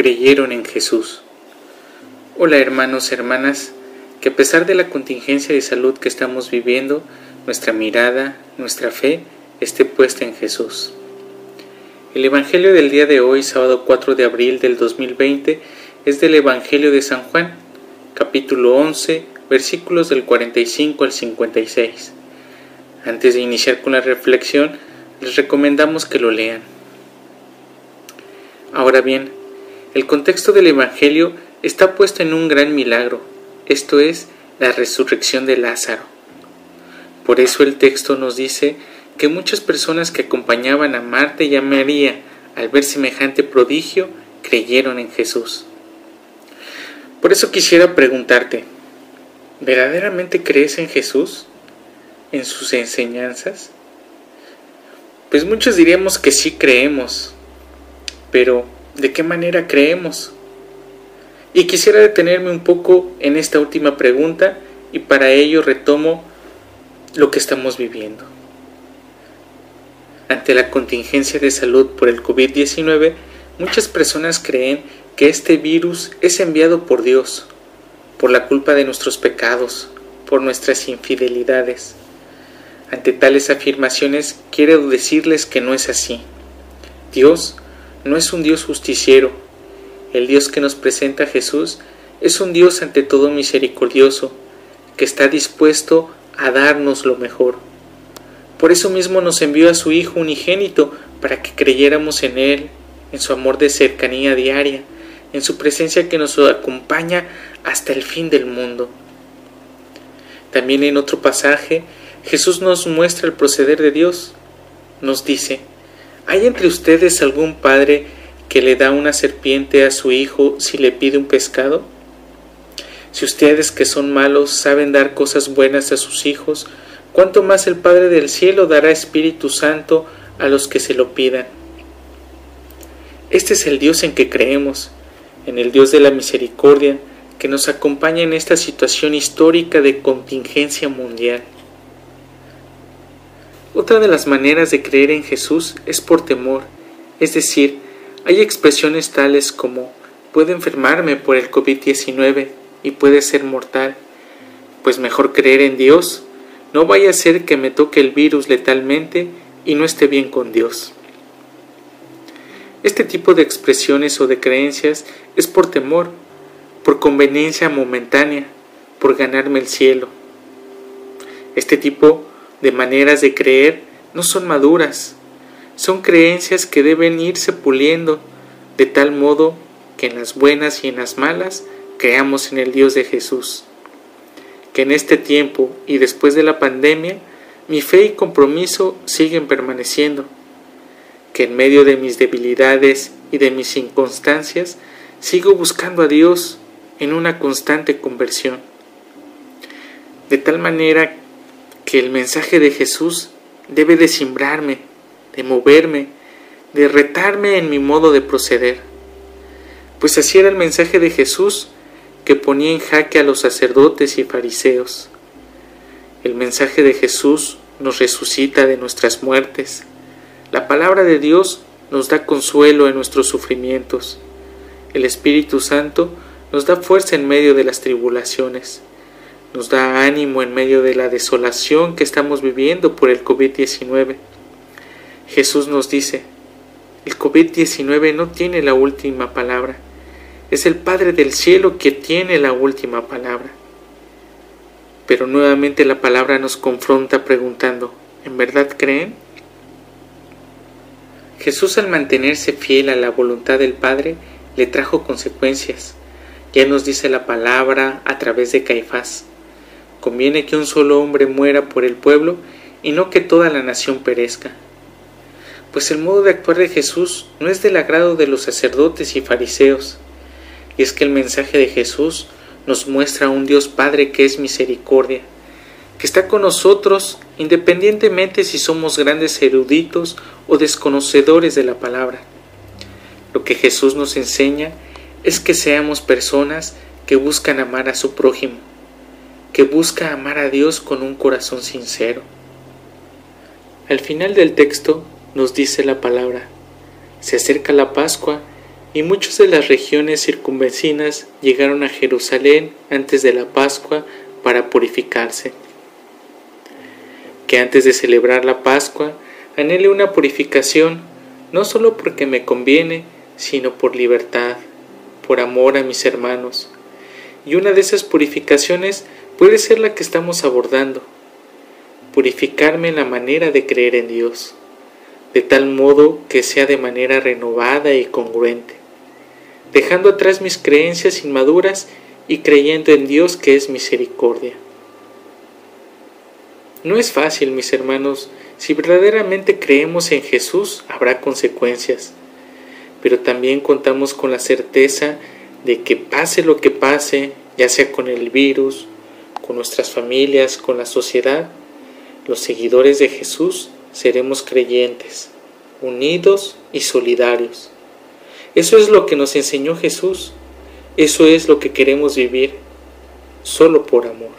creyeron en Jesús. Hola hermanos, hermanas, que a pesar de la contingencia de salud que estamos viviendo, nuestra mirada, nuestra fe esté puesta en Jesús. El Evangelio del día de hoy, sábado 4 de abril del 2020, es del Evangelio de San Juan, capítulo 11, versículos del 45 al 56. Antes de iniciar con la reflexión, les recomendamos que lo lean. Ahora bien, el contexto del Evangelio está puesto en un gran milagro, esto es, la resurrección de Lázaro. Por eso el texto nos dice que muchas personas que acompañaban a Marta y a María al ver semejante prodigio creyeron en Jesús. Por eso quisiera preguntarte, ¿verdaderamente crees en Jesús? ¿En sus enseñanzas? Pues muchos diríamos que sí creemos, pero ¿de qué manera creemos? Y quisiera detenerme un poco en esta última pregunta y para ello retomo lo que estamos viviendo. Ante la contingencia de salud por el COVID-19, muchas personas creen que este virus es enviado por Dios, por la culpa de nuestros pecados, por nuestras infidelidades. Ante tales afirmaciones quiero decirles que no es así. Dios no es un Dios justiciero. El Dios que nos presenta Jesús es un Dios ante todo misericordioso, que está dispuesto a darnos lo mejor. Por eso mismo nos envió a su Hijo unigénito para que creyéramos en Él, en su amor de cercanía diaria, en su presencia que nos acompaña hasta el fin del mundo. También en otro pasaje, Jesús nos muestra el proceder de Dios. Nos dice, ¿Hay entre ustedes algún padre que le da una serpiente a su hijo si le pide un pescado? Si ustedes que son malos saben dar cosas buenas a sus hijos, ¿cuánto más el Padre del cielo dará Espíritu Santo a los que se lo pidan? Este es el Dios en que creemos, en el Dios de la misericordia, que nos acompaña en esta situación histórica de contingencia mundial. Otra de las maneras de creer en Jesús es por temor, es decir, hay expresiones tales como puedo enfermarme por el COVID-19 y puede ser mortal, pues mejor creer en Dios, no vaya a ser que me toque el virus letalmente y no esté bien con Dios. Este tipo de expresiones o de creencias es por temor, por conveniencia momentánea, por ganarme el cielo. Este tipo de maneras de creer no son maduras, son creencias que deben irse puliendo de tal modo que en las buenas y en las malas creamos en el Dios de Jesús. Que en este tiempo y después de la pandemia mi fe y compromiso siguen permaneciendo. Que en medio de mis debilidades y de mis inconstancias sigo buscando a Dios en una constante conversión. De tal manera que el mensaje de Jesús debe de simbrarme, de moverme, de retarme en mi modo de proceder. Pues así era el mensaje de Jesús que ponía en jaque a los sacerdotes y fariseos. El mensaje de Jesús nos resucita de nuestras muertes. La palabra de Dios nos da consuelo en nuestros sufrimientos. El Espíritu Santo nos da fuerza en medio de las tribulaciones nos da ánimo en medio de la desolación que estamos viviendo por el COVID-19. Jesús nos dice, el COVID-19 no tiene la última palabra, es el Padre del cielo que tiene la última palabra. Pero nuevamente la palabra nos confronta preguntando, ¿en verdad creen? Jesús al mantenerse fiel a la voluntad del Padre le trajo consecuencias. Ya nos dice la palabra a través de Caifás. Conviene que un solo hombre muera por el pueblo y no que toda la nación perezca. Pues el modo de actuar de Jesús no es del agrado de los sacerdotes y fariseos, y es que el mensaje de Jesús nos muestra a un Dios Padre que es misericordia, que está con nosotros independientemente si somos grandes eruditos o desconocedores de la palabra. Lo que Jesús nos enseña es que seamos personas que buscan amar a su prójimo, que busca amar a Dios con un corazón sincero. Al final del texto nos dice la palabra, se acerca la Pascua y muchos de las regiones circunvecinas llegaron a Jerusalén antes de la Pascua para purificarse. Que antes de celebrar la Pascua anhele una purificación, no solo porque me conviene, sino por libertad, por amor a mis hermanos. Y una de esas purificaciones puede ser la que estamos abordando, purificarme en la manera de creer en Dios, de tal modo que sea de manera renovada y congruente, dejando atrás mis creencias inmaduras y creyendo en Dios que es misericordia. No es fácil, mis hermanos, si verdaderamente creemos en Jesús habrá consecuencias, pero también contamos con la certeza de que pase lo que pase, ya sea con el virus, con nuestras familias, con la sociedad, los seguidores de Jesús seremos creyentes, unidos y solidarios. Eso es lo que nos enseñó Jesús, eso es lo que queremos vivir, solo por amor.